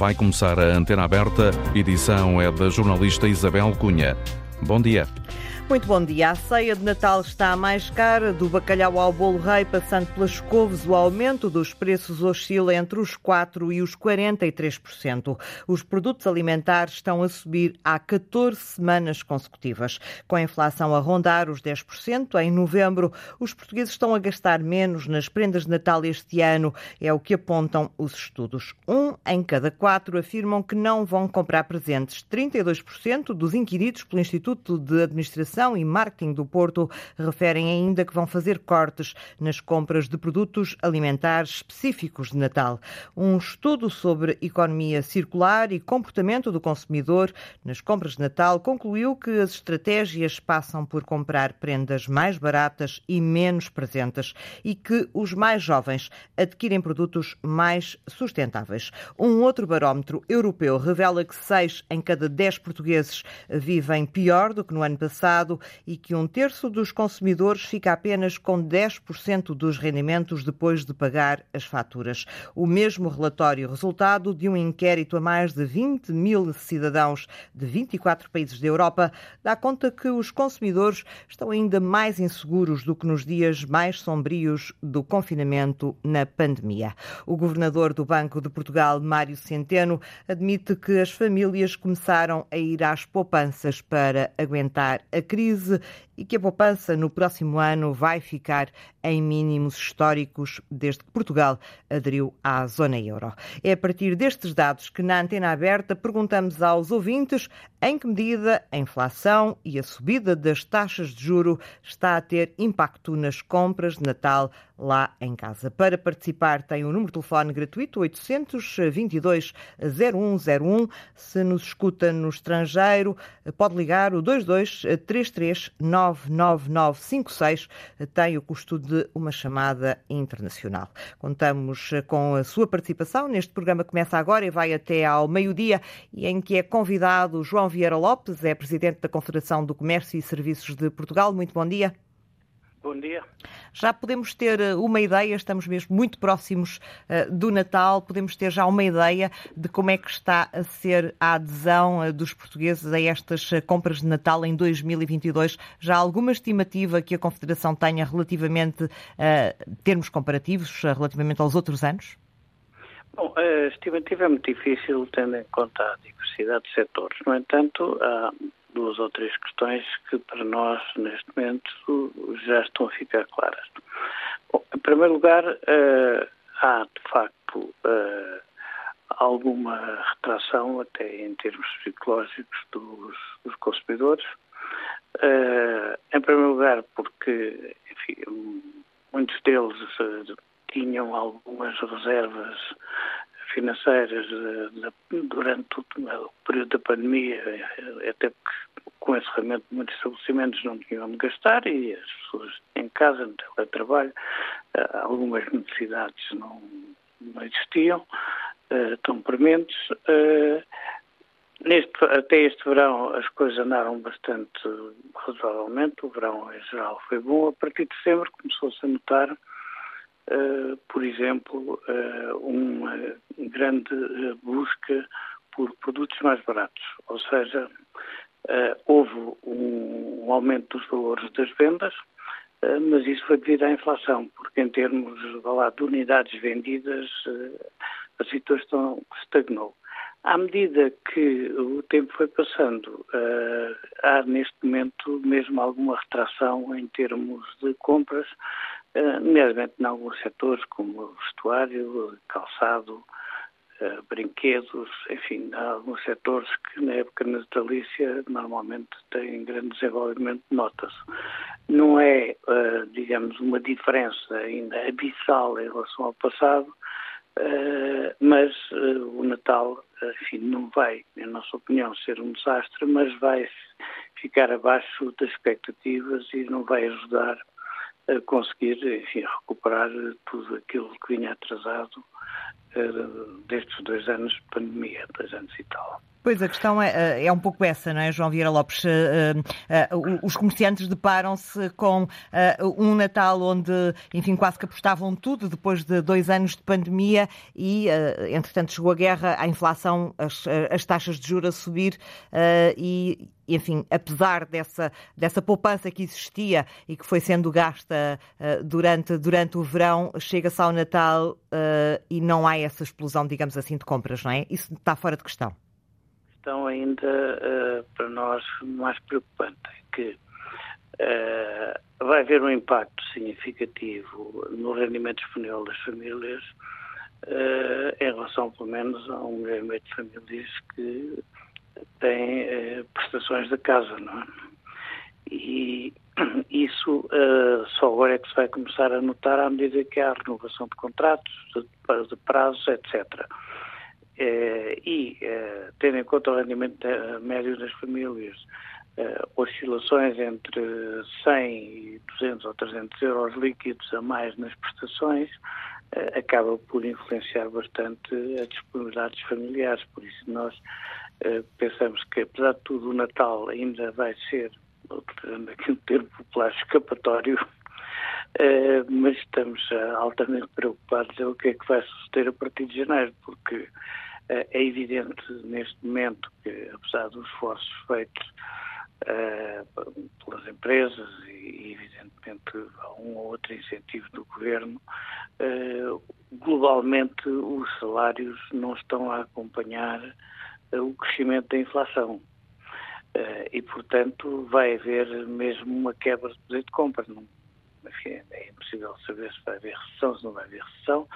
Vai começar a antena aberta. Edição é da jornalista Isabel Cunha. Bom dia. Muito bom dia. A ceia de Natal está mais cara, do bacalhau ao bolo rei, passando pelas couves, o aumento dos preços oscila entre os 4% e os 43%. Os produtos alimentares estão a subir há 14 semanas consecutivas. Com a inflação a rondar os 10%, em novembro, os portugueses estão a gastar menos nas prendas de Natal este ano, é o que apontam os estudos. Um em cada quatro afirmam que não vão comprar presentes. 32% dos inquiridos pelo Instituto de Administração Comunicação e Marketing do Porto referem ainda que vão fazer cortes nas compras de produtos alimentares específicos de Natal. Um estudo sobre economia circular e comportamento do consumidor nas compras de Natal concluiu que as estratégias passam por comprar prendas mais baratas e menos presentes e que os mais jovens adquirem produtos mais sustentáveis. Um outro barómetro europeu revela que 6 em cada 10 portugueses vivem pior do que no ano passado e que um terço dos consumidores fica apenas com 10% dos rendimentos depois de pagar as faturas. O mesmo relatório, resultado de um inquérito a mais de 20 mil cidadãos de 24 países da Europa, dá conta que os consumidores estão ainda mais inseguros do que nos dias mais sombrios do confinamento na pandemia. O governador do Banco de Portugal, Mário Centeno, admite que as famílias começaram a ir às poupanças para aguentar a crise e que a poupança no próximo ano vai ficar em mínimos históricos desde que Portugal aderiu à zona euro. É a partir destes dados que, na antena aberta, perguntamos aos ouvintes em que medida a inflação e a subida das taxas de juro está a ter impacto nas compras de Natal lá em casa. Para participar, tem um número de telefone gratuito 822 0101. Se nos escuta no estrangeiro, pode ligar o 2233 99956. Tem o custo de uma chamada internacional. Contamos com a sua participação neste programa começa agora e vai até ao meio-dia e em que é convidado João Vieira Lopes, é presidente da Confederação do Comércio e Serviços de Portugal. Muito bom dia. Bom dia. Já podemos ter eh, uma ideia, estamos mesmo muito próximos uh, do Natal, podemos ter já uma ideia de como é que está a ser a adesão uh, dos portugueses a estas uh, compras de Natal em 2022. Já há alguma estimativa que a Confederação tenha relativamente a termos comparativos, relativamente aos outros anos? Bom, a estimativa é muito difícil, tendo em conta a diversidade de setores. No entanto, há duas ou três questões que para nós, neste momento, já estão a ficar claras. Bom, em primeiro lugar, uh, há de facto uh, alguma retração, até em termos psicológicos, dos, dos consumidores. Uh, em primeiro lugar, porque enfim, muitos deles tinham algumas reservas financeiras durante o período da pandemia, até porque com esse encerramento muitos estabelecimentos não tinham onde gastar e as pessoas em casa, no teletrabalho, eh, algumas necessidades não, não existiam, eh, tão prementes. Eh, neste, até este verão as coisas andaram bastante razoavelmente, o verão em geral foi bom, a partir de setembro começou-se a notar Uh, por exemplo, uh, uma grande busca por produtos mais baratos. Ou seja, houve um, um, aumento dos valores das vendas, mas isso foi devido à inflação, porque em termos lá, de unidades vendidas, a situação estagnou. À medida que o tempo foi passando, há neste momento mesmo alguma retração em termos de compras, eh, nomeadamente em alguns setores como vestuário, calçado, uh, brinquedos, enfim, há alguns setores que na época natalícia normalmente têm grande desenvolvimento, nota-se. Não é, uh, digamos, uma diferença ainda abissal em relação ao passado, mas o Natal, enfim, não vai, na nossa opinião, ser um desastre, mas vai ficar abaixo das expectativas e não vai ajudar conseguir, enfim, recuperar tudo aquilo que vinha atrasado destes dois anos de pandemia, dois anos e tal. Pois a questão é, é um pouco essa, não é, João Vieira Lopes? Os comerciantes deparam-se com um Natal onde, enfim, quase que apostavam tudo depois de dois anos de pandemia e, entretanto, chegou a guerra, a inflação, as, as taxas de juros a subir e enfim, apesar dessa, dessa poupança que existia e que foi sendo gasta durante, durante o verão, chega-se ao Natal e não há essa explosão, digamos assim, de compras, não é? Isso está fora de questão. Questão ainda uh, para nós mais preocupante é que vai haver um impacto significativo no rendimento disponível das famílias em relação, pelo menos, a um milhão e meio de famílias que têm prestações da casa, não é? E isso uh, só agora é que se vai começar a notar à medida que há renovação de contratos, de, de prazos, etc. Uh, e, uh, tendo em conta o rendimento médio das famílias, oscilações entre 100 e 200 ou 300 euros líquidos a mais nas prestações, acaba por influenciar bastante as disponibilidades familiares. Por isso, nós eh, pensamos que, apesar de tudo, o Natal ainda vai ser, um termo popular, escapatório, uh, mas estamos uh, altamente preocupados em o que é que vai suceder a partir de janeiro, porque é evidente neste momento que, apesar dos esforços feitos pelas empresas e, evidentemente, um ou outro incentivo do governo, globalmente os salários não estão a acompanhar o crescimento da inflação. Uh, e, portanto, vai haver mesmo uma quebra de poder de compra. Não, enfim, é impossível saber se vai haver recessão, se não vai haver recessão,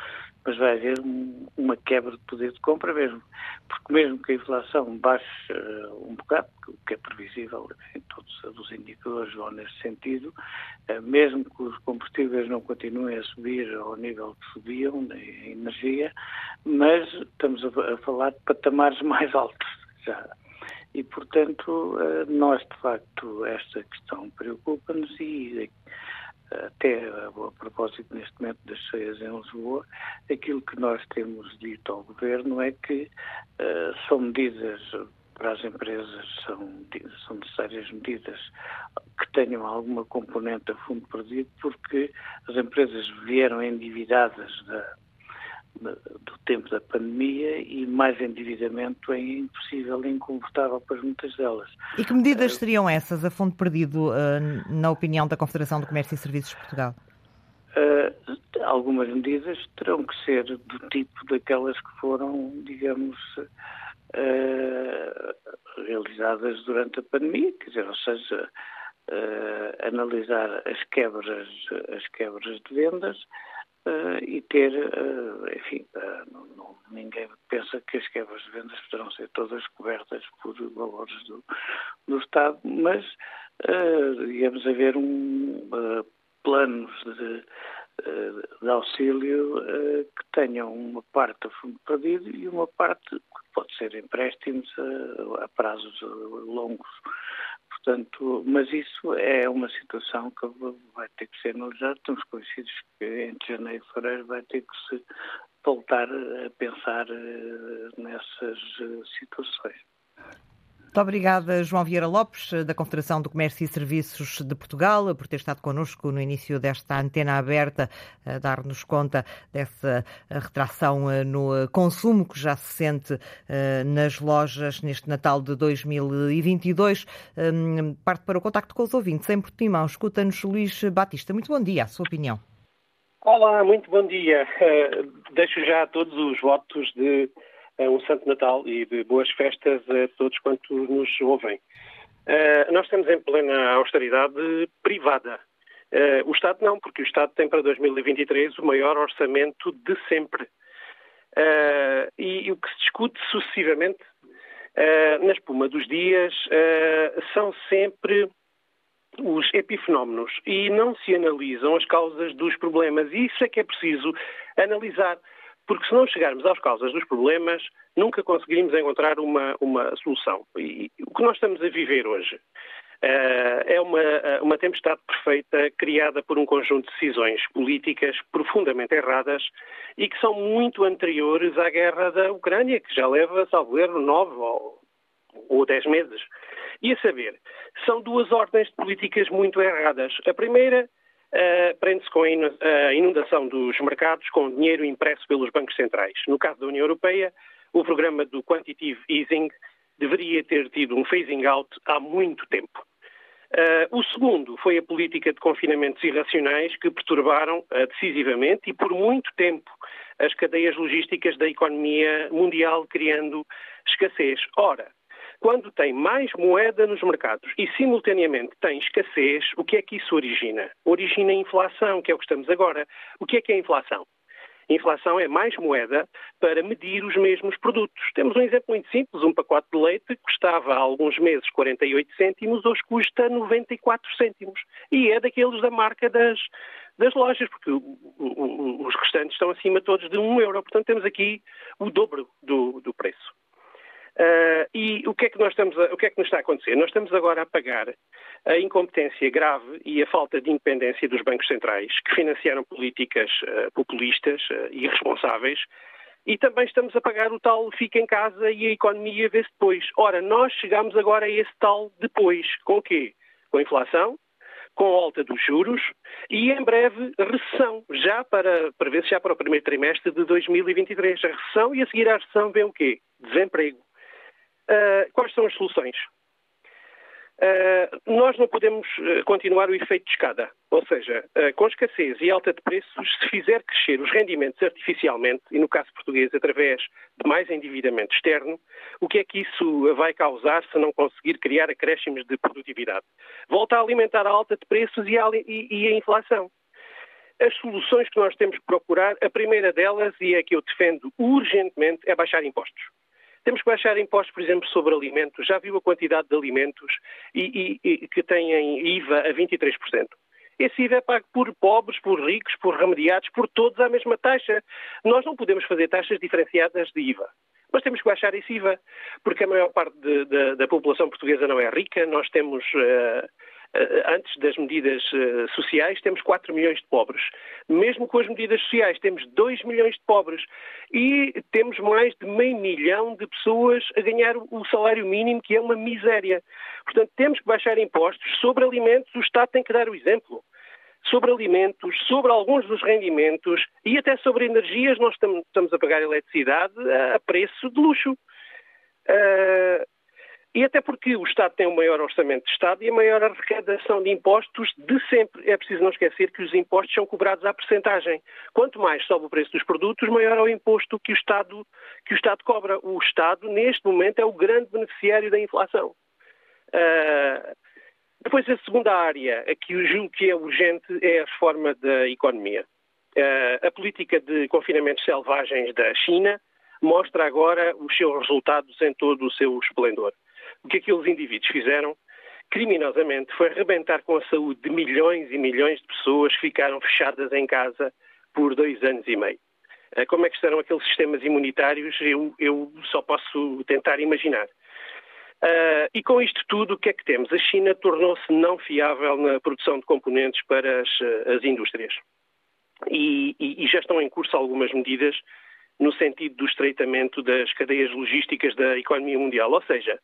mas vai haver um, uma quebra de poder de compra mesmo. Porque mesmo que a inflação baixe uh, um bocado, o que é previsível, enfim, todos os indicadores vão nesse sentido, uh, mesmo que os combustíveis não continuem a subir ao nível que subiam, na energia, mas estamos a, a falar de patamares mais altos já. E, portanto, uh, nós, de facto, esta questão preocupa-nos e até a, propósito neste momento das cheias em Lisboa, aquilo que nós temos dito ao Governo é que uh, são medidas para as empresas, são, são necessárias medidas que tenham alguma componente a fundo perdido, porque as empresas vieram endividadas da, do tempo da pandemia e mais endividamento é impossível e inconfortável para muitas delas. E que medidas uh, seriam essas, a fundo perdido, uh, na opinião da Confederação do Comércio e Serviços de Portugal? Uh, algumas medidas terão que ser do tipo daquelas que foram, digamos, realizadas durante a pandemia, quer dizer, ou seja, analisar as quebras, as quebras de vendas, uh, e ter, uh, enfim, uh, não, não, ninguém pensa que as quebras de vendas poderão ser todas cobertas por valores do, do Estado, mas, digamos, haver um, planos de, de auxílio que tenham uma parte a fundo perdido e uma parte que pode ser empréstimos a prazos longos. Portanto, mas isso é uma situação que vai ter que ser analisada. Estamos conhecidos que entre janeiro e fevereiro vai ter que se voltar a pensar eh, nessas eh, situações. Muito obrigada, João Vieira Lopes, da Confederação do Comércio e Serviços de Portugal, por ter estado connosco no início desta antena aberta, a dar-nos conta dessa retração eh, no consumo que já se sente eh, nas lojas neste Natal de 2022. Hum, parte para o contacto com os ouvintes em Portimão. Escuta-nos Luís Batista. Muito bom dia, a sua opinião. Olá, muito bom dia. Deixo já todos os votos de um Santo Natal e de boas festas a todos quantos nos ouvem. Uh, nós estamos em plena austeridade privada. Uh, o Estado não, porque o Estado tem para 2023 o maior orçamento de sempre. Uh, e, e, o que se discute sucessivamente na espuma dos dias são sempre os epifenómenos e não se analisam as causas dos problemas. E isso é que é preciso analisar. Porque se não chegarmos às causas dos problemas, nunca conseguiremos encontrar uma, uma solução. E o que nós estamos a viver hoje uh, é uma, eh, uma tempestade perfeita criada por um conjunto de decisões políticas profundamente erradas e que são muito anteriores à guerra da Ucrânia, que já leva, salvo erro, nove ou ou 10 meses. E a saber, são duas ordens de políticas muito erradas. A primeira uh, prende-se com a inundação dos mercados com dinheiro impresso pelos bancos centrais. No caso da União Europeia, o programa do Quantitative Easing deveria ter tido um phasing out há muito tempo. Uh, o segundo foi a política de confinamentos irracionais que perturbaram uh, decisivamente e por muito tempo as cadeias logísticas da economia mundial, criando escassez. Ora, quando tem mais moeda nos mercados e simultaneamente tem escassez, o que é que isso origina? Origina inflação, que é o que estamos agora. O que é que é inflação? Inflação é mais moeda para medir os mesmos produtos. Temos um exemplo muito simples: um pacote de leite custava há alguns meses 48 cêntimos, hoje custa 94 cêntimos. E é daqueles da marca das, das lojas, porque os restantes estão acima todos de 1 euro. Portanto, temos aqui o dobro do, do preço. Uh, e o que, é que nós estamos a, o que é que nos está a acontecer? Nós estamos agora a pagar a incompetência grave e a falta de independência dos bancos centrais, que financiaram políticas uh, populistas uh, e irresponsáveis, e também estamos a pagar o tal fica em casa e a economia vê-se depois. Ora, nós chegamos agora a esse tal depois. Com o quê? Com a inflação, com a alta dos juros e, em breve, recessão, já para, prevê-se já para o primeiro trimestre de 2023. A recessão e a seguir à recessão vem o quê? Desemprego. Uh, quais são as soluções? Uh, nós não podemos uh, continuar o efeito de escada, ou seja, uh, com escassez e alta de preços, se fizer crescer os rendimentos artificialmente, e no caso português através de mais endividamento externo, o que é que isso vai causar se não conseguir criar acréscimos de produtividade? Volta a alimentar a alta de preços e a, e, e a inflação. As soluções que nós temos que procurar, a primeira delas, e é a que eu defendo urgentemente, é baixar impostos. Temos que baixar impostos, por exemplo, sobre alimentos. Já viu a quantidade de alimentos e, e, e que têm IVA a 23%. Esse IVA é pago por pobres, por ricos, por remediados, por todos à mesma taxa. Nós não podemos fazer taxas diferenciadas de IVA. Mas temos que baixar esse IVA, porque a maior parte de, de, da população portuguesa não é rica. Nós temos uh, antes das medidas eh, sociais, temos 4 milhões de pobres. Mesmo com as medidas sociais, temos 2 milhões de pobres. E temos mais de meio milhão de pessoas a ganhar o salário mínimo, que é uma miséria. Portanto, temos que baixar impostos. Sobre alimentos, o Estado tem que dar o exemplo. Sobre alimentos, sobre alguns dos rendimentos e até sobre energias, nós estamos a pagar eletricidade a preço de luxo. Uh, e até porque o Estado tem o maior orçamento de Estado e a maior arrecadação de impostos de sempre. É preciso não esquecer que os impostos são cobrados à percentagem. Quanto mais sobe o preço dos produtos, maior é o imposto que o Estado, que o Estado cobra. O Estado, neste momento, é o grande beneficiário da inflação. Uh, depois, a segunda área, a que eu julgo que é urgente, é a reforma da economia. Uh, a política de confinamentos selvagens da China mostra agora os seus resultados em todo o seu esplendor. O que aqueles indivíduos fizeram, criminosamente, foi arrebentar com a saúde de milhões e milhões de pessoas que ficaram fechadas em casa por dois anos e meio. Eh, como é que estarão aqueles sistemas imunitários? Eu, eu só posso tentar imaginar. Uh, e com isto tudo, o que é que temos? A China tornou-se não fiável na produção de componentes para as, as indústrias. E, e, e, já estão em curso algumas medidas no sentido do estreitamento das cadeias logísticas da economia mundial. Ou seja,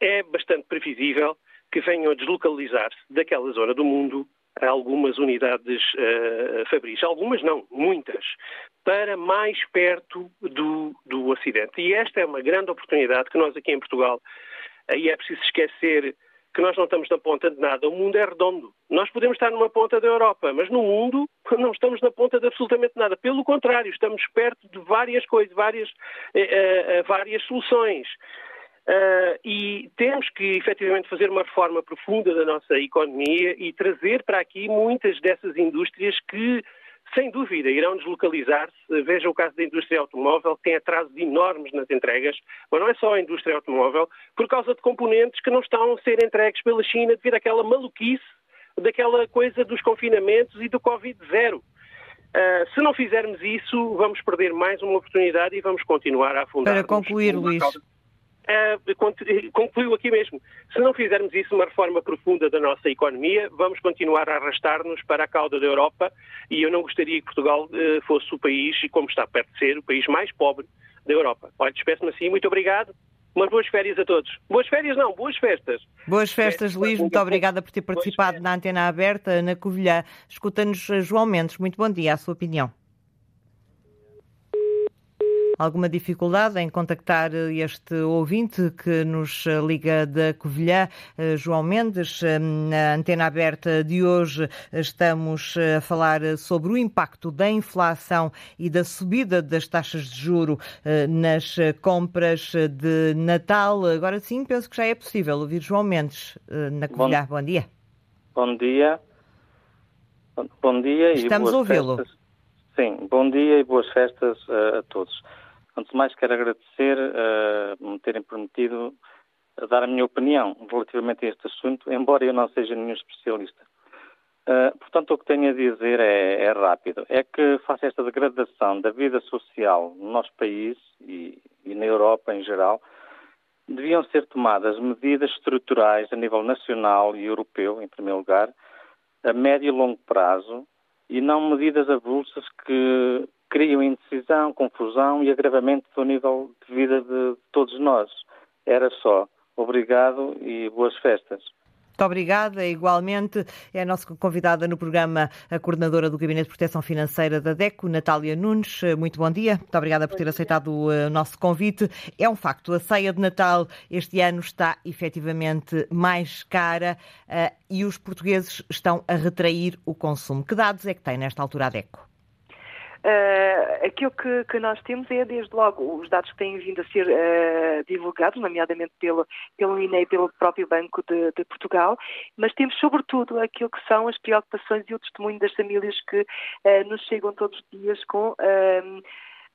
é bastante previsível que venham a deslocalizar-se daquela zona do mundo algumas unidades uh, fabris. Algumas não, muitas, para mais perto do, do Ocidente. E esta é uma grande oportunidade que nós aqui em Portugal, e é preciso esquecer que nós não estamos na ponta de nada. O mundo é redondo. Nós podemos estar numa ponta da Europa, mas no mundo não estamos na ponta de absolutamente nada. Pelo contrário, estamos perto de várias coisas, várias, uh, uh, várias soluções. Uh, e temos que efetivamente fazer uma reforma profunda da nossa economia e trazer para aqui muitas dessas indústrias que, sem dúvida, irão deslocalizar-se. Veja o caso da indústria automóvel, que tem atrasos enormes nas entregas, mas não é só a indústria automóvel, por causa de componentes que não estão a ser entregues pela China devido àquela maluquice daquela coisa dos confinamentos e do Covid-0. Uh, se não fizermos isso, vamos perder mais uma oportunidade e vamos continuar a afundar. Para concluir, Luís. Causa uh, concluiu aqui mesmo. Se não fizermos isso uma reforma profunda da nossa economia, vamos continuar a arrastar-nos para a cauda da Europa e eu não gostaria que Portugal uh, fosse o país, como está perto de ser, o país mais pobre da Europa. Olha, despeço-me assim, muito obrigado Umas boas férias a todos. Boas férias não, boas festas. Boas festas, Luís. Muito obrigada por ter participado na Antena Aberta, na Covilhã. Escuta-nos João Mendes. Muito bom dia, a sua opinião alguma dificuldade em contactar este ouvinte que nos liga da Covilhã, eh, João Mendes. Eh, na antena aberta de hoje estamos a falar sobre o impacto da inflação e da subida das taxas de juro eh, nas compras de Natal. Agora sim, penso que já é possível ouvir João Mendes na Covilhã. Bom, bom dia. Bom dia. Bom dia Estamos a ouvi-lo. Sim, bom dia e boas festas a todos. Antes de mais, quero agradecer uh, me terem permitido dar a minha opinião relativamente a este assunto, embora eu não seja nenhum especialista. Uh, portanto, o que tenho a dizer é, é, rápido. É que, face a esta degradação da vida social no nosso país e, e na Europa em geral, deviam ser tomadas medidas estruturais a nível nacional e europeu, em primeiro lugar, a médio e longo prazo, e não medidas avulsas que criam indecisão, confusão e agravamento do nível de vida de todos nós. Era só. Obrigado e boas festas. Muito obrigada. Igualmente, é a nossa convidada no programa, a coordenadora do Gabinete de Proteção Financeira da DECO, Natália Nunes. Muito bom dia. Muito obrigada por ter aceitado o eh, nosso convite. É um facto, a ceia de Natal este ano está efetivamente mais cara uh, e os portugueses estão a retrair o consumo. Que dados é que tem nesta altura a DECO? Uh, aquilo que, que, nós temos é, desde logo, os dados que têm vindo a ser uh, divulgados, nomeadamente pelo, pelo INE e pelo próprio Banco de, de, Portugal, mas temos, sobretudo, aquilo que são as preocupações e o testemunho das famílias que uh, nos chegam todos os dias com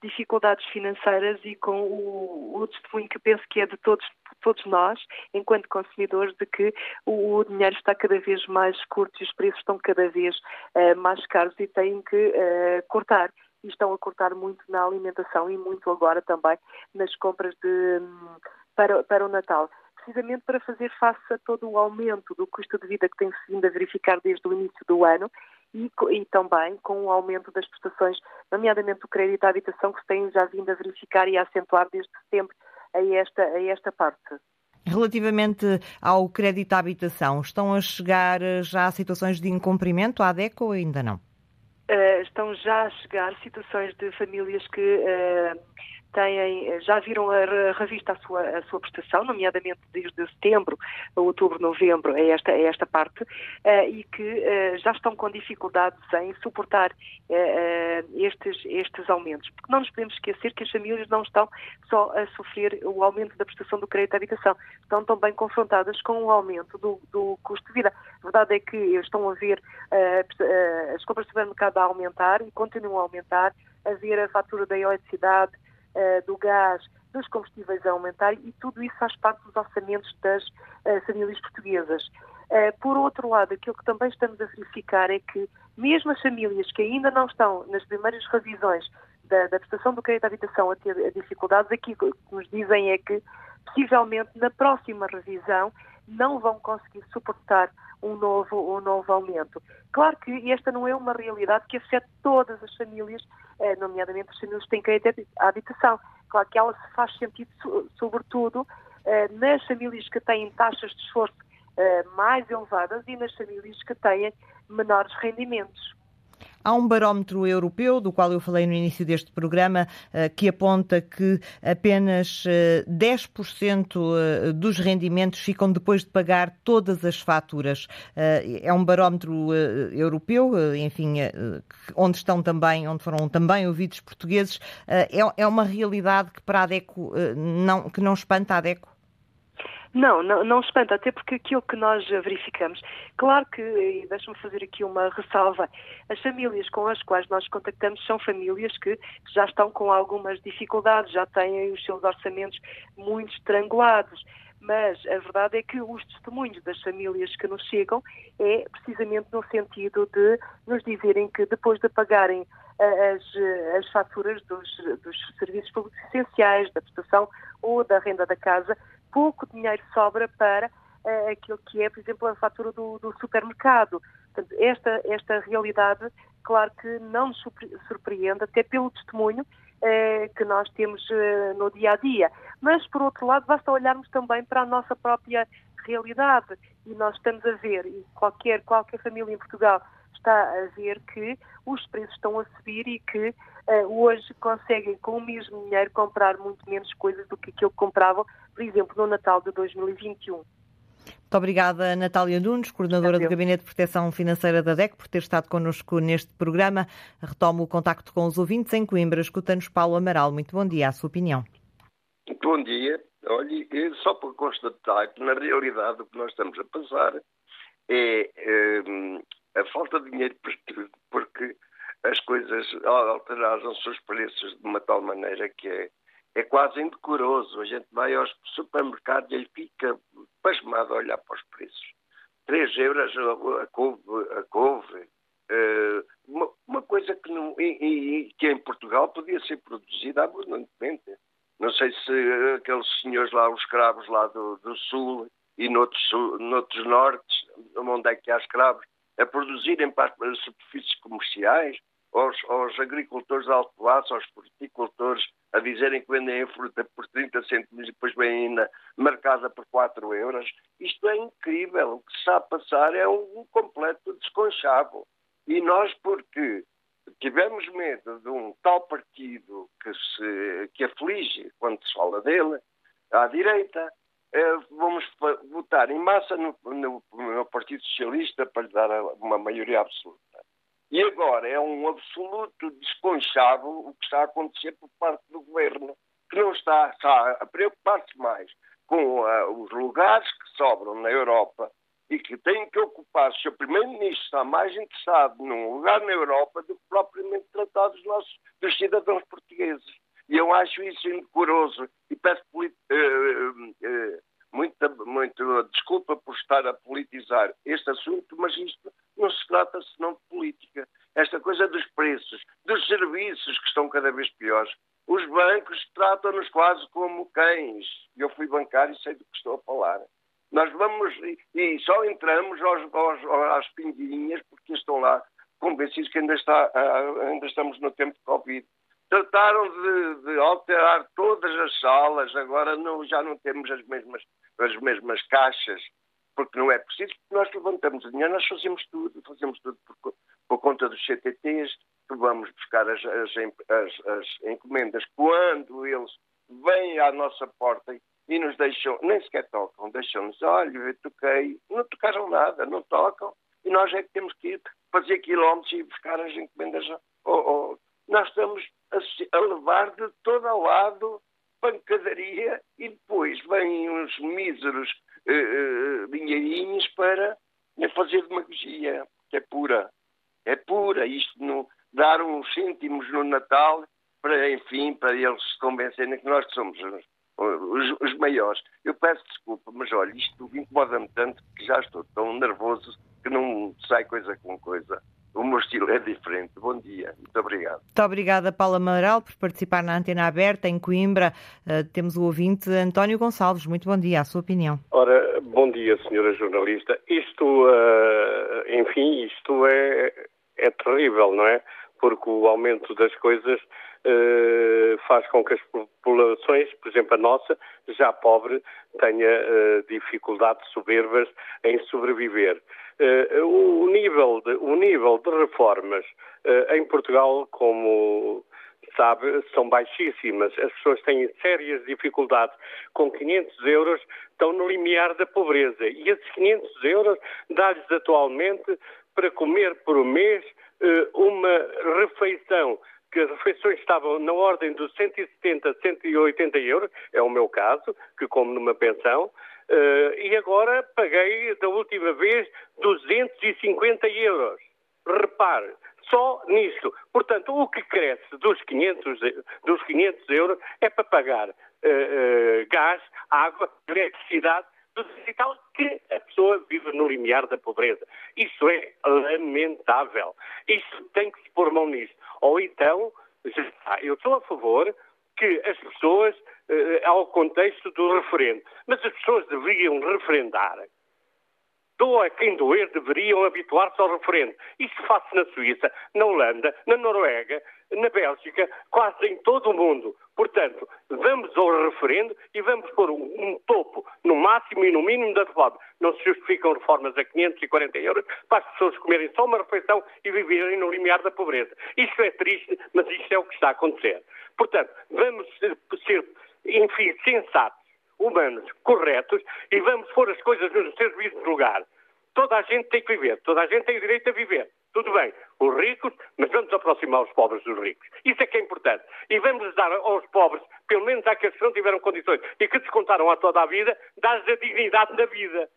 dificuldades financeiras e com o, o, testemunho que penso que é de todos, todos nós, enquanto consumidores, de que o, o, dinheiro está cada vez mais curto e os preços estão cada vez uh, mais caros e têm que uh, cortar. E estão a cortar muito na alimentação e muito agora também nas compras de, para, para o Natal precisamente para fazer face a todo o aumento do custo de vida que tem-se vindo a verificar desde o início do ano e, e, também com o aumento das prestações, nomeadamente o crédito à habitação, que se tem já vindo a verificar e a acentuar desde setembro a esta, a esta parte. Relativamente ao crédito à habitação, estão a chegar já a situações de incumprimento à DECO ou ainda não? Uh, estão já a chegar situações de famílias que uh, têm, eh, já viram a revista a sua, a sua prestação, nomeadamente desde setembro, outubro, novembro, é esta, é esta parte, uh, e que uh, já estão com dificuldades em suportar uh, estes, estes aumentos. Porque não nos podemos esquecer que as famílias não estão só a sofrer o aumento da prestação do crédito à habitação, estão também confrontadas com o aumento do, do custo de vida. A verdade é que estão a ver as compras de supermercado a aumentar e continuam a aumentar, a ver a fatura da eletricidade, do gás, dos combustíveis a aumentar e tudo isso faz parte dos orçamentos das uh, famílias portuguesas. Uh, por outro lado, aquilo que também estamos a verificar é que mesmo as famílias que ainda não estão nas primeiras revisões da, da prestação do crédito à habitação a ter dificuldades, aqui o que nos dizem é que possivelmente na próxima revisão não vão conseguir suportar um novo, um novo aumento. Claro que esta não é uma realidade que afeta todas as famílias, eh, nomeadamente as famílias que têm crédito à habitação. Claro que ela se faz sentido, sobretudo, eh, nas famílias que têm taxas de esforço eh, mais elevadas e nas famílias que têm menores rendimentos. Há um barómetro europeu, do qual eu falei no início deste programa, eh, que aponta que apenas 10% eh, eh, dos rendimentos ficam depois de pagar todas as faturas. É um barómetro europeu, enfim, onde estão também, onde foram também ouvidos portugueses. É, é uma realidade que para a DECO não, que não espanta a DECO? Não, não, não espanta, até porque aquilo que nós verificamos, claro que, e deixe-me fazer aqui uma ressalva, as famílias com as quais nós contactamos são famílias que já estão com algumas dificuldades, já têm os seus orçamentos muito estrangulados mas a verdade é que os testemunhos das famílias que nos chegam é precisamente no sentido de nos dizerem que depois de pagarem as, as faturas dos, dos serviços públicos essenciais, da prestação ou da renda da casa, pouco dinheiro sobra para uh, aquilo que é, por exemplo, a fatura do, do supermercado. Portanto, esta, esta realidade, claro que não nos surpreende, até pelo testemunho eh, que nós temos eh, no dia a dia. Mas, por outro lado, basta olharmos também para a nossa própria realidade e nós estamos a ver, e qualquer, qualquer família em Portugal está a ver que os preços estão a subir e que uh, hoje conseguem com o mesmo dinheiro comprar muito menos coisas do que aquilo que compravam, por exemplo, no Natal de 2021. Muito obrigada, Natália Nunes, coordenadora Adeus. do Gabinete de Proteção Financeira da DEC, por ter estado connosco neste programa. Retomo o contacto com os ouvintes em Coimbra. Escuta-nos Paulo Amaral. Muito bom dia, a sua opinião. Bom dia. Olhe, só para constatar que, na realidade, o que nós estamos a passar é, é a falta de dinheiro porque as coisas alteraram-se os preços de uma tal maneira que é, é quase indecoroso. A gente vai aos supermercados e ele fica pasmado a olhar para os preços. 3 euros a couve, a couve uh, uma, uma, coisa que, não, e, e, que em Portugal podia ser produzida abundantemente. Não sei se aqueles senhores lá, os escravos lá do, do sul e noutros, noutros nortes, onde é que há escravos, a produzirem para as superfícies comerciais, aos, aos agricultores de alto classe, aos fruticultores, a dizerem que vendem a fruta por 30 cêntimos e depois vem ainda marcada por 4 euros. Isto é incrível. O que se está a passar é um, completo desconchavo. E nós, porque tivemos medo de um tal partido que, se, que aflige quando se fala dele, à direita, vamos votar em massa no, no, no, Partido Socialista para lhe dar uma maioria absoluta. E agora é um absoluto desconchavo o que está a acontecer por parte do governo, que não está, está a preocupar-se mais com uh, os lugares que sobram na Europa e que tem que ocupar, se o Primeiro-Ministro está mais interessado num lugar na Europa do que propriamente tratar dos nossos dos cidadãos portugueses. E eu acho isso indecoroso e peço uh, uh, muita, muito desculpa por estar a politizar este assunto, mas isto não se trata senão de política. Esta coisa dos preços, dos serviços que estão cada vez piores. Os bancos tratam-nos quase como cães. Eu fui bancário e sei do que estou a falar. Nós vamos e só entramos aos, aos, às pinguinhas porque estão lá convencidos que ainda, está, ainda estamos no tempo de Covid trataram de, de, alterar todas as salas, agora não, já não temos as mesmas, as mesmas caixas, porque não é preciso, nós levantamos o dinheiro, nós fazemos tudo, fazemos tudo por, por conta dos CTTs, que vamos buscar as, as, as, as encomendas quando eles vêm à nossa porta e nos deixam, nem sequer tocam, deixam-nos, olha, eu toquei, não tocaram nada, não tocam, e nós é que temos que ir fazer quilómetros e buscar as encomendas. Oh, oh. Nós estamos a, a levar de todo a lado pancadaria e depois vêm uns míseros uh, uh, dinheirinhos para fazer demagogia, que é pura. É pura. Isto no, dar uns cêntimos no Natal para, enfim, para eles se convencerem que nós somos os, os, os maiores. Eu peço desculpa, mas olha, isto incomoda-me tanto que já estou tão nervoso que não sai coisa com coisa o meu estilo é diferente. Bom dia, muito obrigado. Muito obrigada, Paula Amaral, por participar na Antena Aberta em Coimbra. Uh, temos o ouvinte António Gonçalves. Muito bom dia, a sua opinião. Ora, bom dia, senhora jornalista. Isto, uh, enfim, isto é, é terrível, não é? Porque o aumento das coisas uh, faz com que as populações, por exemplo a nossa, já pobre, tenha dificuldades soberbas em sobreviver. Uh, o, nível de, o nível de reformas em Portugal, como sabe, são baixíssimas. As pessoas têm sérias dificuldades. Com 500 euros estão no limiar da pobreza. E esses 500 euros dá-lhes atualmente para comer por mês uma refeição que as refeições estavam na ordem dos 170, 180 euros, é o meu caso, que como numa pensão, Uh, e agora paguei da última vez 250 euros. Repare, só nisto. Portanto, o que cresce dos 500, dos 500 euros é para pagar uh, uh, gás, água, eletricidade, e tal, que a pessoa vive no limiar da pobreza. Isso é lamentável. Isto tem que se pôr mão nisto. Ou então, eu estou a favor que as pessoas uh, ao contexto do referendo. Mas as pessoas deveriam referendar. Doa quem doer, deveriam habituar-se ao referendo. Isso faz-se na Suíça, na Holanda, na Noruega, na Bélgica, quase em todo o mundo. Portanto, vamos ao referendo e vamos pôr um, um topo no máximo e no mínimo da reforma. Não se justificam reformas a 540 euros para as pessoas comerem só uma refeição e viverem no limiar da pobreza. Isto é triste, mas isto é o que está a acontecer. Portanto, vamos ser, enfim, sensatos, humanos, corretos e vamos pôr as coisas no seu devido lugar. Toda a gente tem que viver, toda a gente tem o direito a viver. Tudo bem, os ricos, mas vamos aproximar os pobres dos ricos. Isso é que é importante. E vamos dar aos pobres, pelo menos àqueles que não tiveram condições e que descontaram a toda a vida, dar-lhes a dignidade da vida,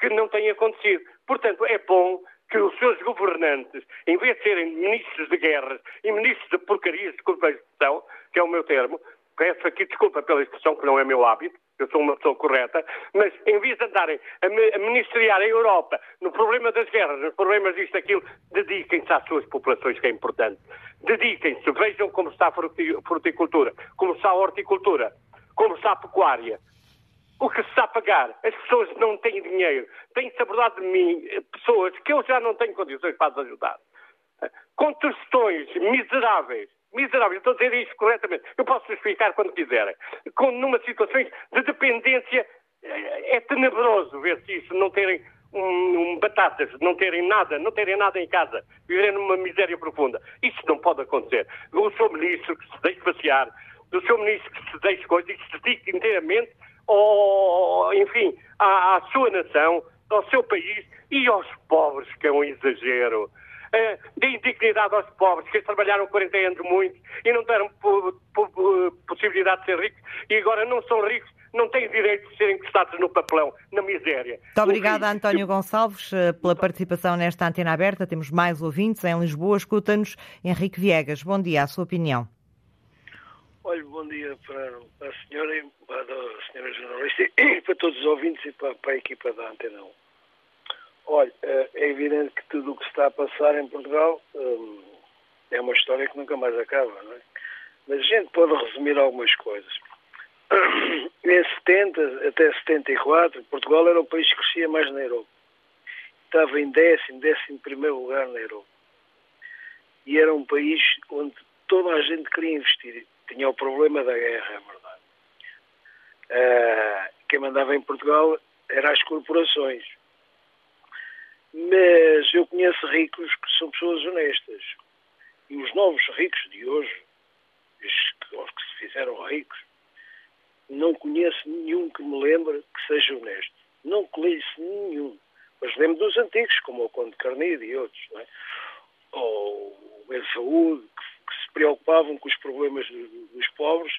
que não tem acontecido. Portanto, é bom que os seus governantes, em vez de serem ministros de guerras e ministros de porcarias, desculpa a expressão, que é o meu termo, peço aqui desculpa pela expressão que não é meu hábito, eu sou uma pessoa correta, mas em vez de andarem a, ministeriar a Europa no problema das guerras, nos problemas disto, aquilo, dediquem-se às suas populações, que é importante. Dediquem-se, vejam como está a fruticultura, como está a horticultura, como está a pecuária. O que se está a pagar? As pessoas não têm dinheiro. Têm-se abordado de mim pessoas que eu já não tenho condições para as ajudar. Com questões miseráveis miserável. Estou a dizer isto corretamente. Eu posso explicar quando quiserem. Com, numa situações de dependência, é, é tenebroso ver-se isso, não terem um, um, batatas, não terem nada, não terem nada em casa, viverem numa miséria profunda. Isso não pode acontecer. O seu ministro que se deixe passear, o seu ministro que se deixe coisas e que se dedique inteiramente ao, enfim, à, à sua nação, ao seu país e aos pobres, que é um exagero de dignidade aos pobres que trabalharam 40 anos muito e não tiveram possibilidade de ser ricos e agora não são ricos não têm direito de serem encostados no papelão, na miséria. Muito obrigada, António Gonçalves, eh, pela participação nesta antena aberta. Temos mais ouvintes em Lisboa. Escuta-nos Henrique Viegas. Bom dia, a sua opinião. Olha, bom dia para a senhora, para a senhora jornalista e para todos os ouvintes e para, para a equipa da Antena 1. Olha, eh, é evidente que tudo o que está a passar em Portugal hum, é uma história que nunca mais acaba, não é? Mas a gente pode resumir algumas coisas. Em 70 até 74, Portugal era o país que crescia mais na Europa. Estava em décimo, décimo primeiro lugar na Europa. E era um país onde toda a gente queria investir. Tinha o problema da guerra, é verdade. Uh, quem mandava em Portugal eram as corporações mas eu conheço ricos que são pessoas honestas. E os novos ricos de hoje, os que se fizeram ricos, não conheço nenhum que me lembre que seja honesto. Não conheço nenhum. Mas lembro dos antigos, como o Conde Carneiro e outros, é? ou o de Saúde, que, que, se preocupavam com os problemas dos pobres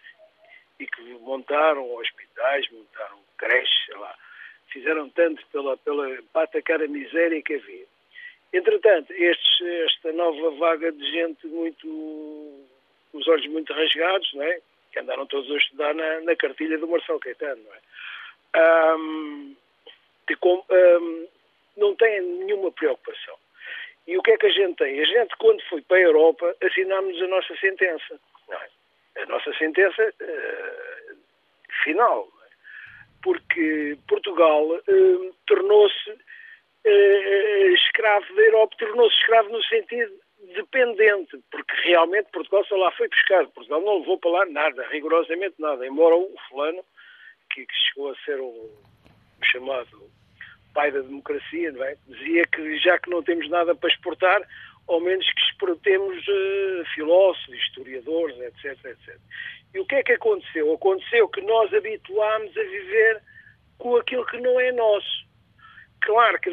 e que montaram hospitais, montaram creches, sei lá fizeram tanto pela, pela, para atacar a miséria que havia. Entretanto, estes, esta nova vaga de gente muito, os olhos muito rasgados, não é? que andaram todos a estudar na, na cartilha do Marcelo Caetano, não é? Um, com, um, não têm nenhuma preocupação. E o que é que a gente tem? A gente, quando foi para a Europa, assinámos a nossa sentença. É? A nossa sentença uh, final porque Portugal eh, tornou-se eh, escravo da Europa, tornou-se escravo no sentido dependente, porque realmente Portugal só lá foi pescado. Portugal não levou para lá nada, rigorosamente nada, embora o fulano, que, que chegou a ser o, chamado pai da democracia, é? dizia que já que não temos nada para exportar, ao menos que exportemos uh, filósofos, historiadores, etc, etc. E o que é que aconteceu? Aconteceu que nós habituámos a viver com aquilo que não é nosso. Claro que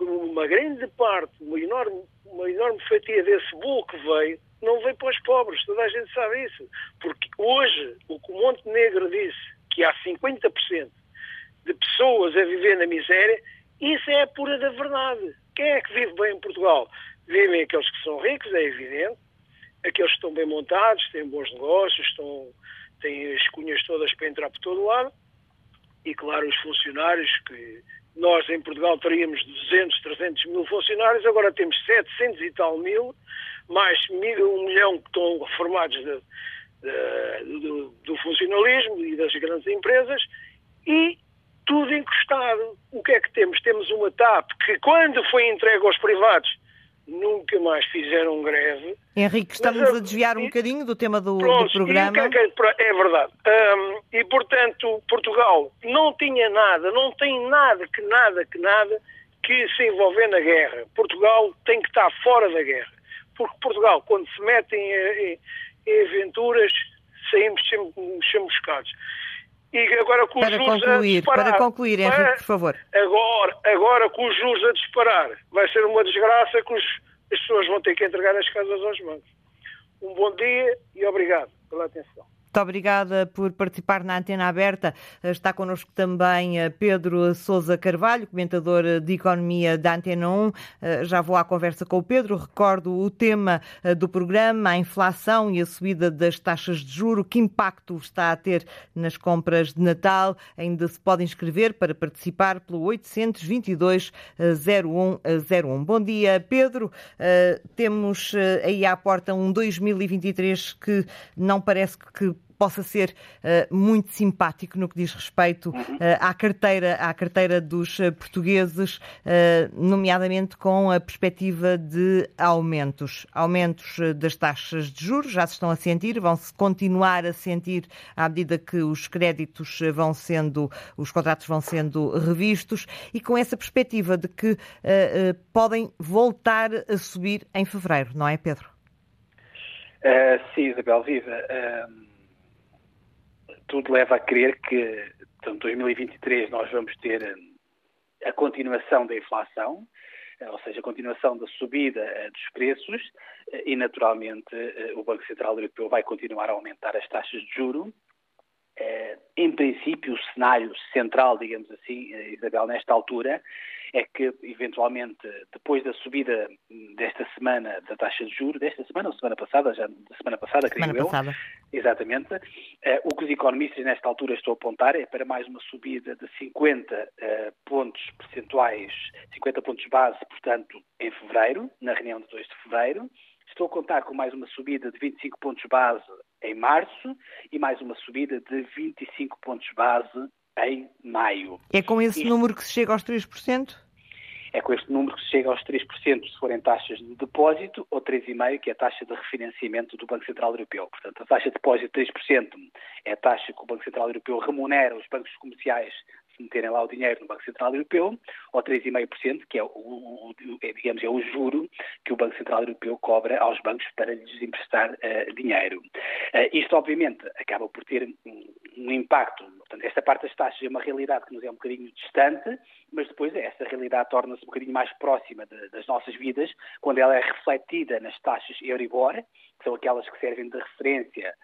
uma grande parte, uma enorme, uma enorme fatia desse bolo que veio, não veio para os pobres, toda a gente sabe isso. Porque hoje, o que o Montenegro disse, que há 50% de pessoas a viver na miséria, isso é a pura da verdade. Quem é que vive bem em Portugal? Vivem aqueles que são ricos, é evidente, aqueles que estão bem montados, têm bons negócios, estão, têm as cunhas todas para entrar por todo lado, e claro, os funcionários que nós em Portugal teríamos 200, 300 mil funcionários, agora temos 700 e tal mil, mais mil, um milhão que estão reformados de, de, do, do funcionalismo e das grandes empresas, e tudo encostado. O que é que temos? Temos uma TAP que, quando foi entregue aos privados, nunca mais fizeram greve. Henrique, estamos Mas, a desviar um e, bocadinho do tema do, pronto, do programa. É, é, verdade. Um, e, portanto, Portugal não tinha nada, não tem nada, que nada, que nada, que se envolver na guerra. Portugal tem que estar fora da guerra. Porque Portugal, quando se mete em, em, em aventuras, saímos chamuscados. E agora com os para juros concluir, a disparar. Para concluir, Henrique, por favor. Agora, agora com os juros a disparar, vai ser uma desgraça que os, as pessoas vão ter que entregar as casas aos bancos. Um bom dia e obrigado pela atenção. Muito obrigada por participar na antena aberta. Está connosco também eh, Pedro Sousa Carvalho, comentador eh, de economia da Antena 1. Eh, já vou à conversa com o Pedro. Recordo o tema do programa, a inflação e a subida das taxas de juro. Que impacto está a ter nas compras de Natal? Ainda se pode inscrever para participar pelo 822 0101. Bom dia, Pedro. Temos aí à porta um 2023 que não parece que possa ser uh, muito simpático no que diz respeito uh, à, carteira, à carteira dos uh, portugueses, nomeadamente com a perspectiva de aumentos. Aumentos das taxas de juros já se estão a sentir, vão-se continuar a sentir à medida que os créditos vão sendo, os contratos vão sendo revistos e com essa perspectiva de que podem voltar a subir em fevereiro, não é, Pedro? Uh, sim, Isabel, viva. Uh, tudo leva a crer que, em 2023 nós vamos ter eh, a continuação da inflação, eh, ou seja, a continuação da subida eh, dos preços e, naturalmente, o Banco Central Europeu vai continuar a aumentar as taxas de juro. Em princípio, o cenário central, digamos assim, Isabel, nesta altura, é que, eventualmente, depois da subida desta semana da taxa de juros, desta semana ou semana passada, já da semana passada, creio semana eu, passada. exatamente, uh, o que os economistas nesta altura estão a apontar é para mais uma subida de 50 uh, eh, pontos percentuais, 50 pontos base, portanto, em fevereiro, na reunião de 2 de fevereiro. Estou a contar com mais uma subida de 25 pontos base em março e mais uma subida de 25 pontos base em maio. É com esse Isto... número que se chega aos 3%? É com este número que se chega aos 3% se forem taxas de depósito ou 3,5% que é a taxa de refinanciamento do Banco Central Europeu. Portanto, a taxa de depósito de 3% é a taxa que o Banco Central Europeu remunera os bancos comerciais se meterem lá o dinheiro no Banco Central Europeu, ou 3,5%, que é o, o, é, digamos, é o juro que o Banco Central Europeu cobra aos bancos para lhes emprestar uh, dinheiro. Uh, isto, obviamente, acaba por ter um, um, impacto. Portanto, esta parte das taxas é uma realidade que nos é um bocadinho distante, mas depois essa realidade torna-se um bocadinho mais próxima de, das nossas vidas quando ela é refletida nas taxas Euribor, que são aquelas que servem de referência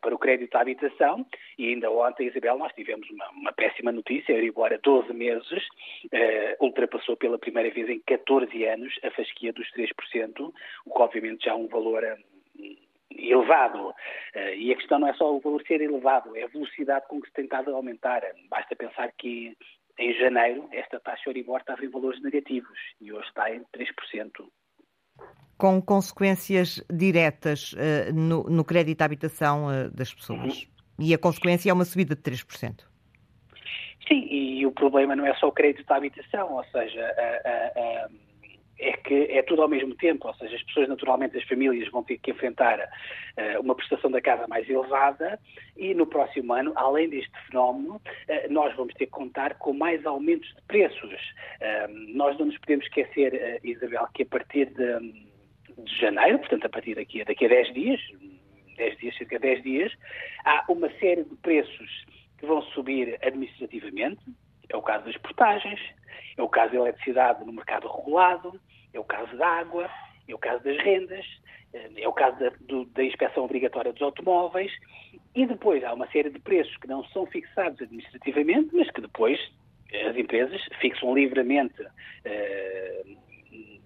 para o crédito à habitação. E ainda ontem, Isabel, nós tivemos uma, uma péssima notícia. A Euribor, a 12 meses, uh, ultrapassou pela primeira vez em 14 anos a fasquia dos 3%, o que obviamente já é um valor. Uh, elevado. e a questão não é só o valor ser elevado, é a velocidade com que se tem estado a aumentar. Basta pensar que em janeiro esta taxa Euribor estava em valores negativos e hoje está em 3% com consequências diretas uh, no, no, crédito à habitação uh, das pessoas. Uhum. E a consequência é uma subida de 3%. Sim, e o problema não é só o crédito à habitação, ou seja, uh, é que é tudo ao mesmo tempo, ou seja, as pessoas naturalmente, as famílias vão ter que enfrentar uh, uma prestação da casa mais elevada e no próximo ano, além deste fenómeno, uh, nós vamos ter que contar com mais aumentos de preços. Uh, nós não nos podemos esquecer, Isabel, que a partir de de janeiro, portanto, a partir daqui, daqui a 10 dias, 10 dias, cerca de 10 dias, há uma série de preços que vão subir administrativamente. É o caso das portagens, é o caso da eletricidade no mercado regulado, é o caso da água, é o caso das rendas, é o caso da, do, da inspeção obrigatória dos automóveis. E depois há uma série de preços que não são fixados administrativamente, mas que depois as empresas fixam livremente eh,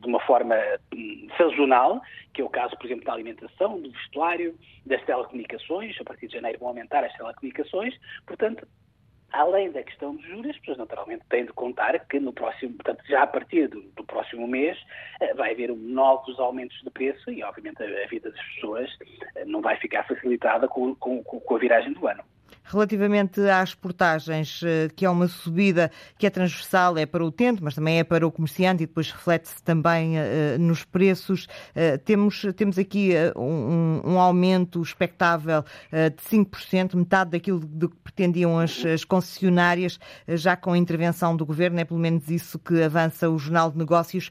de uma forma hum, sazonal, que é o caso, por exemplo, da alimentação, do vestuário, das telecomunicações, a partir de janeiro vão aumentar as telecomunicações, portanto, além da questão dos juros, as pessoas naturalmente têm de contar que no próximo, portanto, já a partir do, do próximo mês, eh, vai haver novos aumentos de preço e, obviamente, a, a vida das pessoas eh, não vai ficar facilitada com, com, com a viragem do ano. Relativamente às portagens, que é uma subida que é transversal, é para o utente, mas também é para o comerciante e depois reflete-se também nos preços, temos, temos aqui um, um aumento expectável de 5%, metade daquilo de que pretendiam as, as concessionárias, já com a intervenção do Governo, é pelo menos isso que avança o Jornal de Negócios.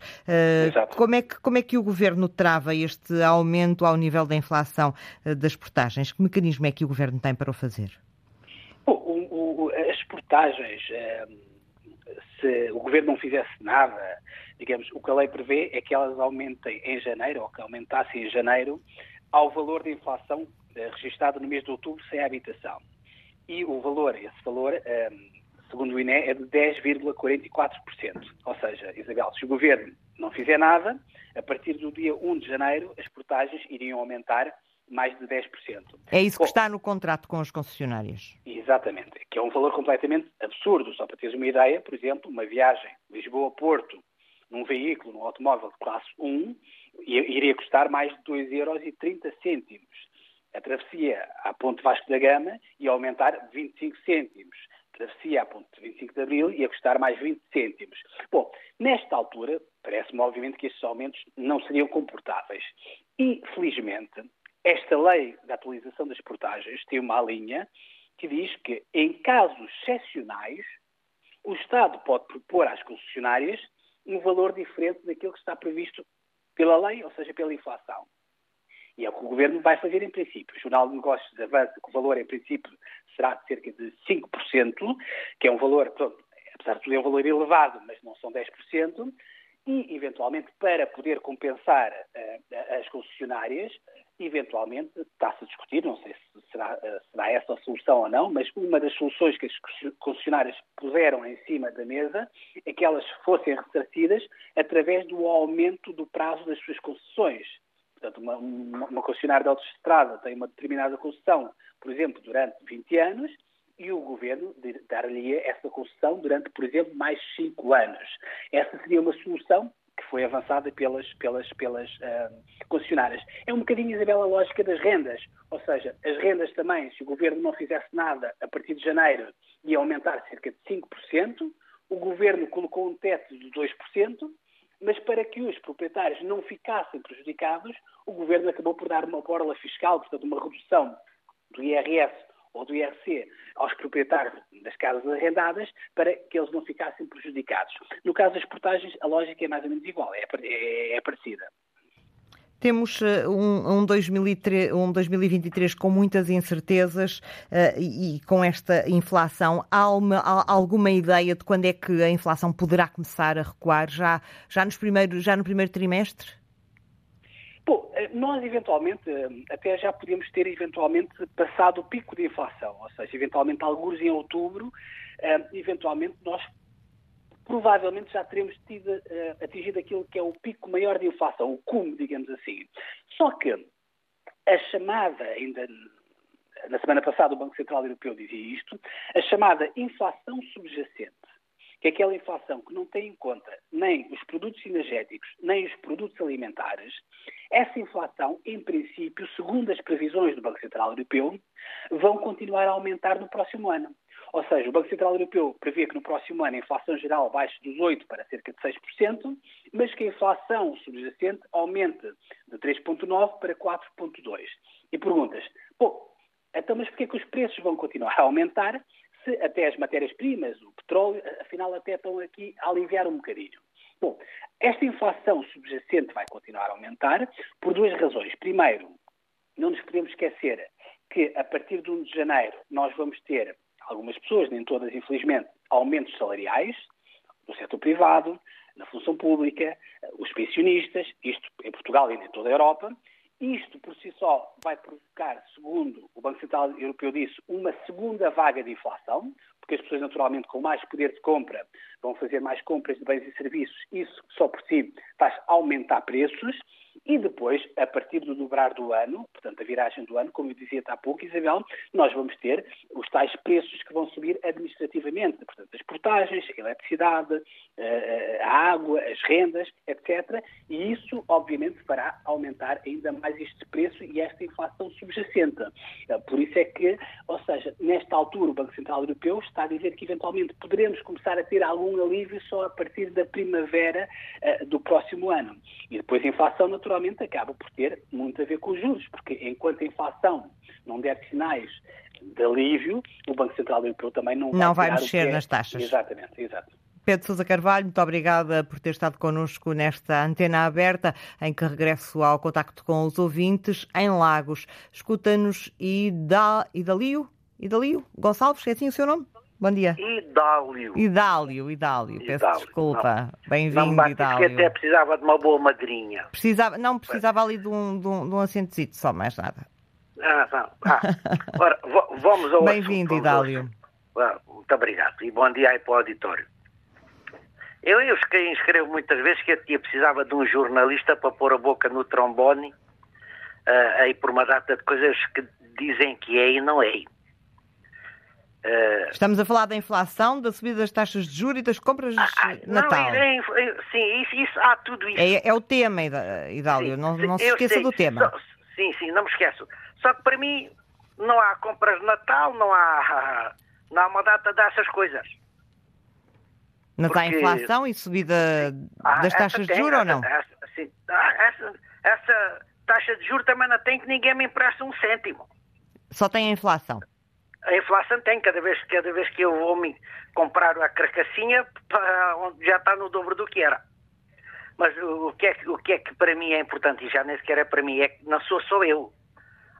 Como é, que, como é que o Governo trava este aumento ao nível da inflação das portagens? Que mecanismo é que o Governo tem para o fazer? Bom, o, o, as portagens, eh, se o Governo não fizesse nada, digamos, o que a lei prevê é que elas aumentem em janeiro, ou que aumentassem em janeiro, ao valor de inflação eh, registado no mês de outubro sem habitação. E o valor, esse valor, eh, segundo o INE, é de 10,44%. Ou seja, Isabel, se o Governo não fizer nada, a partir do dia 1 de janeiro, as portagens iriam aumentar mais de 10%. É isso que Bom, está no contrato com as concessionárias. Exatamente, que é um valor completamente absurdo. Só para teres uma ideia, por exemplo, uma viagem Lisboa-Porto num veículo, num automóvel de classe 1, iria custar mais de 2,30 euros. A travessia à Ponte Vasco da Gama ia aumentar 25 cêntimos. A travessia à Ponte 25 de Abril ia custar mais 20 cêntimos. Bom, nesta altura, parece-me obviamente que estes aumentos não seriam comportáveis. E, felizmente, esta lei da atualização das portagens tem uma linha que diz que, em casos excepcionais, o Estado pode propor às concessionárias um valor diferente daquilo que está previsto pela lei, ou seja, pela inflação. E é o que o Governo vai fazer em princípio. O Jornal de Negócios avança que o valor, em princípio, será de cerca de 5%, que é um valor, pronto, apesar de tudo, é um valor elevado, mas não são 10%, e, eventualmente, para poder compensar uh, as concessionárias, eventualmente está-se a discutir, não sei se será, uh, será, essa a solução ou não, mas uma das soluções que as concessionárias puseram em cima da mesa é que elas fossem ressarcidas através do aumento do prazo das suas concessões. Portanto, uma, uma, uma concessionária de autoestrada tem uma determinada concessão, por exemplo, durante 20 anos, e o governo dar-lhe essa concessão durante, por exemplo, mais cinco anos. Essa seria uma solução que foi avançada pelas, pelas, pelas uh, concessionárias. É um bocadinho, Isabel, a lógica das rendas. Ou seja, as rendas também, se o governo não fizesse nada a partir de janeiro, ia aumentar cerca de 5%. O governo colocou um teto de 2%, mas para que os proprietários não ficassem prejudicados, o governo acabou por dar uma borla fiscal, portanto, uma redução do IRS ou do IRC aos proprietários das casas arrendadas para que eles não ficassem prejudicados. No caso das portagens, a lógica é mais ou menos igual, é, é, é parecida. Temos uh, um, um, 2003, um 2023 com muitas incertezas uh, e, e, com esta inflação. Há, uma, há, alguma ideia de quando é que a inflação poderá começar a recuar? Já, já, nos primeiros, já no primeiro trimestre? Bom, eh, nós eventualmente, eh, até já podemos ter eventualmente passado o pico de inflação, ou seja, eventualmente alguns em outubro, eh, eventualmente nós provavelmente já teremos tido, atingido aquilo que é o pico maior de inflação, o cume, digamos assim. Só que a chamada, ainda na semana passada o Banco Central Europeu dizia isto, a chamada inflação subjacente que aquela inflação que não tem em conta nem os produtos energéticos, nem os produtos alimentares, essa inflação, em princípio, segundo as previsões do Banco Central Europeu, vão continuar a aumentar no próximo ano. Ou seja, o Banco Central Europeu prevê que no próximo ano a inflação geral baixe dos 8% para cerca de 6%, mas que a inflação subjacente aumente de 3,9% para 4,2%. E perguntas, bom, então mas porquê que os preços vão continuar a aumentar se até as matérias-primas, o petróleo, afinal até estão aqui a aliviar um bocadinho. Bom, esta inflação subjacente vai continuar a aumentar por duas razões. Primeiro, não nos podemos esquecer que a partir de 1 de janeiro nós vamos ter, algumas pessoas, nem todas infelizmente, aumentos salariais no setor privado, na função pública, os pensionistas, isto em Portugal e em toda a Europa, isto por si só vai provocar, segundo o Banco Central Europeu disse, uma segunda vaga de inflação, porque as pessoas naturalmente com mais poder de compra vão fazer mais compras de bens e serviços, isso só por si faz aumentar preços e depois, a partir do dobrar do ano, portanto, a viragem do ano, como eu dizia há pouco, Isabel, nós vamos ter os tais preços que vão subir administrativamente, portanto, as portagens, a eletricidade, a água, as rendas, etc. E isso, obviamente, fará aumentar ainda mais este preço e esta inflação subjacente. Por isso é que, ou seja, nesta altura, o Banco Central Europeu está a dizer que, eventualmente, poderemos começar a ter algum alívio só a partir da primavera do próximo ano. E depois a inflação, naturalmente, acaba por ter muito a ver com os juros, porque enquanto a inflação não der sinais de alívio, o Banco Central Europeu também não, não vai, vai mexer é. nas taxas. Exatamente, exato. Pedro Sousa Carvalho, muito obrigada por ter estado connosco nesta antena aberta, em que regresso ao contacto com os ouvintes em Lagos. Escuta-nos Ida, Idalio? Idalio? Gonçalves, é assim o seu nome? Bom dia. Idálio. Idálio, Idálio. Peço Idálio. desculpa. Bem-vindo, Idálio. que até precisava de uma boa madrinha. Precisava, não, precisava ali de um, de um, de um acentezito, só mais nada. Ah, não. Ah. Ora, vamos ao Bem-vindo, Idálio. Ah, Muito obrigado. E bom dia aí para o auditório. Eu, eu escre- escrevo muitas vezes que a tia precisava de um jornalista para pôr a boca no trombone ah, aí por uma data de coisas que dizem que é e não é. Ah, Estamos a falar da inflação, da subida das taxas de juros e das compras de não, Natal. é- é- sim, isso, isso, há tudo isso. É, é o tema, Ida- Idálio. Não, não se esqueça sei. do tema. Só- sim, sim, não me esqueço. Só que para mim não há compras de Natal, não há, não há uma data dessas coisas. Mas há porque- inflação e subida Ah, das taxas de juros ou não? Essa, sim. Ah, essa, essa taxa de juros também não tem que ninguém me empresta um cêntimo. Só tem a inflação. A inflação tem, cada vez, cada vez que eu vou me comprar a carcassinha, já está no dobro do que era. Mas o, o que é, que- o que é que para mim é importante, e já nem sequer é para mim, é que não sou só eu.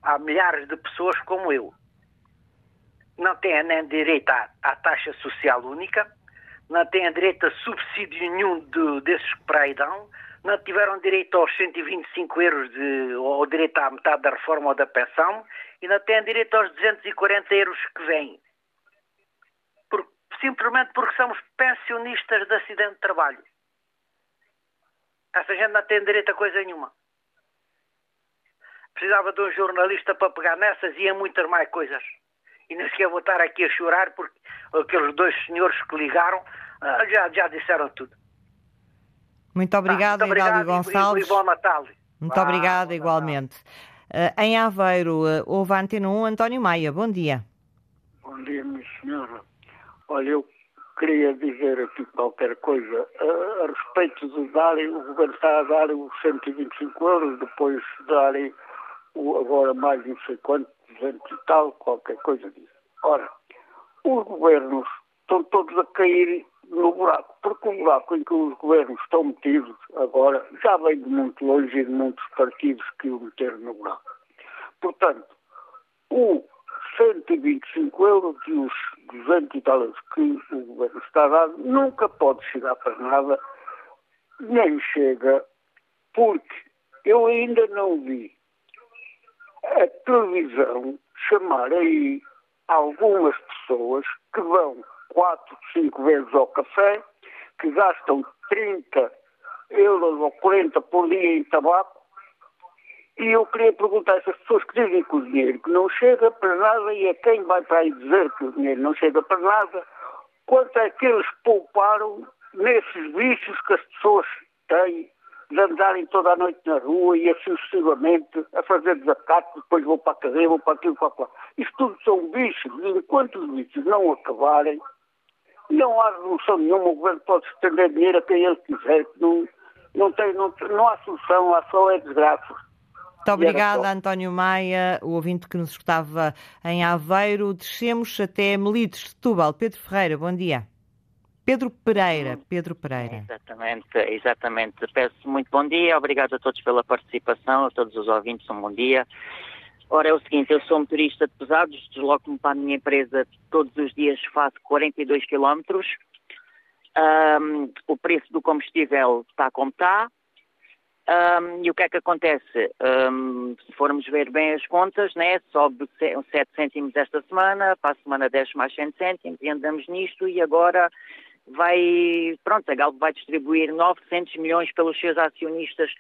Há milhares de pessoas como eu. Não têm nem direito à, à taxa social única, não têm direito a subsídio nenhum de- desses que para aí dão, não tiveram direito aos 125 euros de, ou direito à metade da reforma ou da pensão e não têm direito aos 240 euros que vêm. Por- simplesmente porque somos pensionistas de acidente de trabalho. Essa gente não tem direito a coisa nenhuma. Precisava de um jornalista para pegar nessas e em muitas mais coisas. E nem sequer vou estar aqui a chorar porque aqueles dois senhores que ligaram ah, já, já disseram tudo. Muito obrigada, Tá, muito Idálio obrigado e- Gonçalves. E, bom Natal. Muito Vá, obrigada, bom igualmente. Eh, em Aveiro, eh, houve a Antena 1, António Maia. Bom dia. Bom dia, minha senhora. Olha, eu queria dizer aqui qualquer coisa. A, a respeito de darem, o governo está a dar os 125 euros, depois darem o, agora mais não sei quanto, 200 e tal, qualquer coisa disso. Ora, os governos estão todos a cair no buraco, porque o buraco em que os governos estão metidos agora já vem de muito longe e de muitos partidos que o meteram no buraco. Portanto, o 125 euros e os 200 e tal que o governo está a dar nunca pode chegar para nada, nem chega, porque eu ainda não vi a televisão chamar aí algumas pessoas que vão quatro, cinco vezes ao café, que gastam 30 euros ou 40 por dia em tabaco, e eu queria perguntar a essas pessoas que dizem que o dinheiro que não chega para nada e a quem vai para aí dizer que o dinheiro não chega para nada, quanto é que eles pouparam nesses vícios que as pessoas têm de andarem toda a noite na rua e assim sucessivamente a fazer desacatos, depois vou para a cadeia, vou para aquilo, para lá. Isto tudo são e enquanto os vícios não acabarem, não há resolução nenhuma, o governo pode estender dinheiro a quem ele quiser, não, não, tem, não, não há solução, há só é desgraça. Muito obrigada, António Maia, o ouvinte que nos escutava em Aveiro. Descemos até Melides, Setúbal. Pedro Ferreira, bom dia. Pedro Pereira, Pedro Pereira. Exatamente, exatamente. Peço muito bom dia, obrigado a todos pela participação, a todos os ouvintes, um bom dia. Ora, é o seguinte, eu sou motorista de pesados, desloco-me para a minha empresa todos os dias, faço 42 quilómetros. Ahm, o preço do combustível está como está. Um, e o que é que acontece? Um, se formos ver bem as contas, né, sobe 7 cêntimos esta semana, para a semana desce mais 100 cêntimos e andamos nisto e agora vai, pronto, a Galp vai distribuir 900 milhões pelos seus acionistas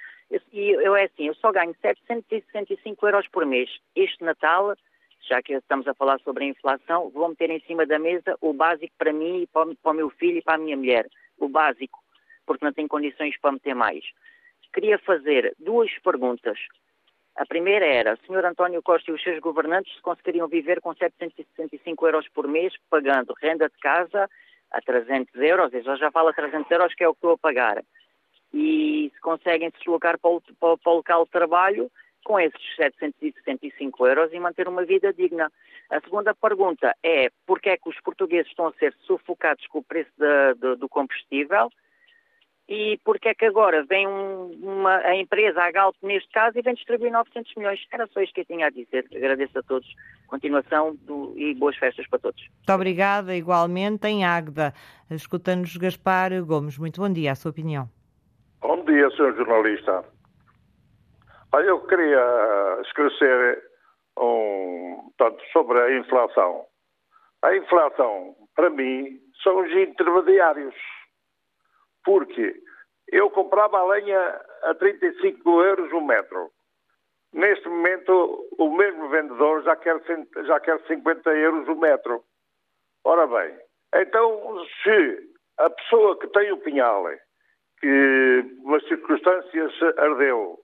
e eu é assim, eu só ganho 765 euros por mês. Este Natal, já que estamos a falar sobre a inflação, vou meter em cima da mesa o básico para mim e para o meu filho e para a minha mulher. O básico, porque não tenho condições para meter mais queria fazer duas perguntas. A primeira era, Sr. António Costa e os seus governantes conseguiriam viver com 765 euros por mês, pagando renda de casa a 300 euros, eu já falo a 300 euros que é o que estou a pagar, e se conseguem se deslocar para o, para, para o local de trabalho com esses 765 euros e manter uma vida digna. A segunda pergunta é, porquê é que os portugueses estão a ser sufocados com o preço de, de, do combustível? E porque é que agora vem um, uma, a empresa, a Galp neste caso, e vem distribuir 900 milhões. Era só isto que eu tinha a dizer. Agradeço a todos. Continuação do, e boas festas para todos. Muito obrigada, igualmente, em Águeda. Escuta-nos Gaspar Gomes. Muito bom dia, a sua opinião. Bom dia, Sr. Jornalista. Olha, eu queria esclarecer um tanto sobre a inflação. A inflação, para mim, são os intermediários porque eu comprava a lenha a 35 euros o metro. Neste momento, o mesmo vendedor já quer, já quer 50 euros o metro. Ora bem, então se a pessoa que tem o pinhal, que nas circunstâncias ardeu,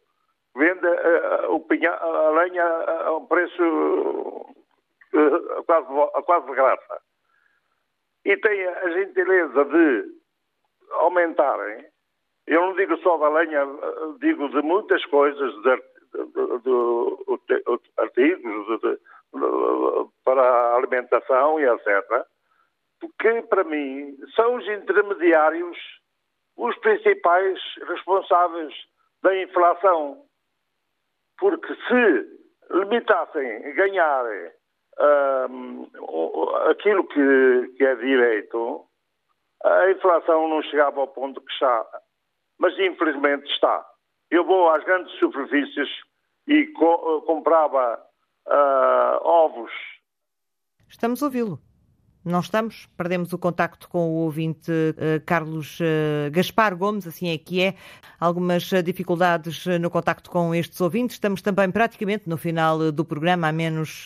vende a, a, pinhal, a lenha a um preço a quase, a quase de graça, e tem a gentileza de aumentarem, eu não digo só da lenha, digo de muitas coisas, de, de, de, artigos para alimentação e etc., que para mim são os intermediários os principais responsáveis da inflação. Porque se limitassem a ganhar um, aquilo que, que é direito, a inflação não chegava ao ponto que está, mas infelizmente está. Eu vou às grandes superfícies e co comprava uh, ovos. Estamos a ouvi-lo. Não estamos, perdemos o contacto com o ouvinte uh, Carlos uh, Gaspar Gomes, assim é que é. Algumas uh, dificuldades no contacto com estes ouvintes. Estamos também praticamente no final do programa, a menos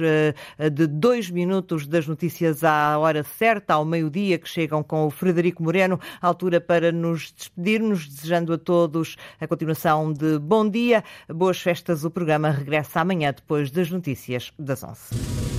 de dois minutos das notícias à hora certa, ao meio-dia, que chegam com o Frederico Moreno, altura para nos despedirmos, desejando a todos a continuação de bom dia, boas festas. O programa regressa amanhã depois das notícias das 11.